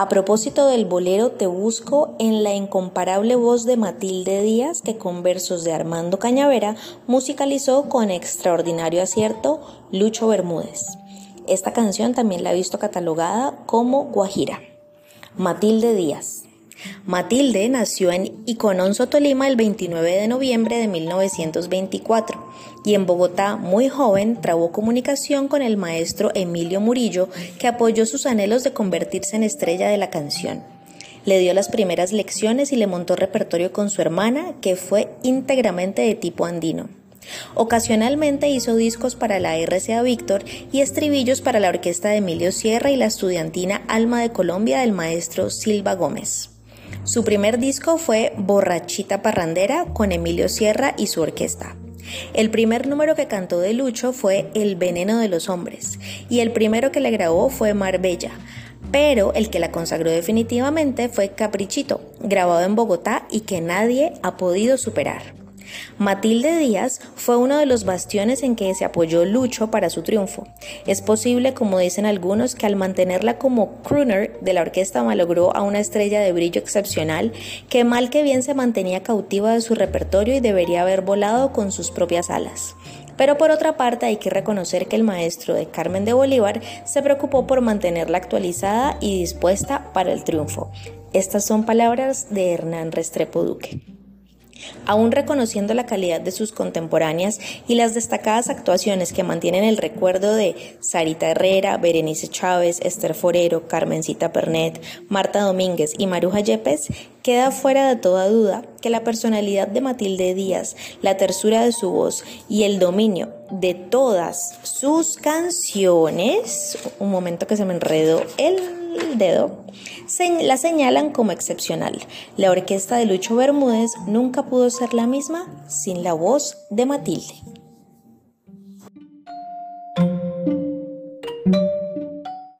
A propósito del bolero Te Busco, en la incomparable voz de Matilde Díaz, que con versos de Armando Cañavera musicalizó con extraordinario acierto Lucho Bermúdez. Esta canción también la ha visto catalogada como Guajira. Matilde Díaz. Matilde nació en Icononso, Tolima, el 29 de noviembre de 1924 y en Bogotá, muy joven, trabó comunicación con el maestro Emilio Murillo, que apoyó sus anhelos de convertirse en estrella de la canción. Le dio las primeras lecciones y le montó repertorio con su hermana, que fue íntegramente de tipo andino. Ocasionalmente hizo discos para la RCA Víctor y estribillos para la orquesta de Emilio Sierra y la estudiantina Alma de Colombia del maestro Silva Gómez. Su primer disco fue Borrachita Parrandera con Emilio Sierra y su orquesta. El primer número que cantó de Lucho fue El veneno de los hombres y el primero que le grabó fue Marbella, pero el que la consagró definitivamente fue Caprichito, grabado en Bogotá y que nadie ha podido superar. Matilde Díaz fue uno de los bastiones en que se apoyó Lucho para su triunfo. Es posible, como dicen algunos, que al mantenerla como crooner de la orquesta malogró a una estrella de brillo excepcional que mal que bien se mantenía cautiva de su repertorio y debería haber volado con sus propias alas. Pero por otra parte hay que reconocer que el maestro de Carmen de Bolívar se preocupó por mantenerla actualizada y dispuesta para el triunfo. Estas son palabras de Hernán Restrepo Duque. Aún reconociendo la calidad de sus contemporáneas y las destacadas actuaciones que mantienen el recuerdo de Sarita Herrera, Berenice Chávez, Esther Forero, Carmencita Pernet, Marta Domínguez y Maruja Yepes, queda fuera de toda duda que la personalidad de Matilde Díaz, la tersura de su voz y el dominio de todas sus canciones, un momento que se me enredó el dedo, la señalan como excepcional. La orquesta de Lucho Bermúdez nunca pudo ser la misma sin la voz de Matilde.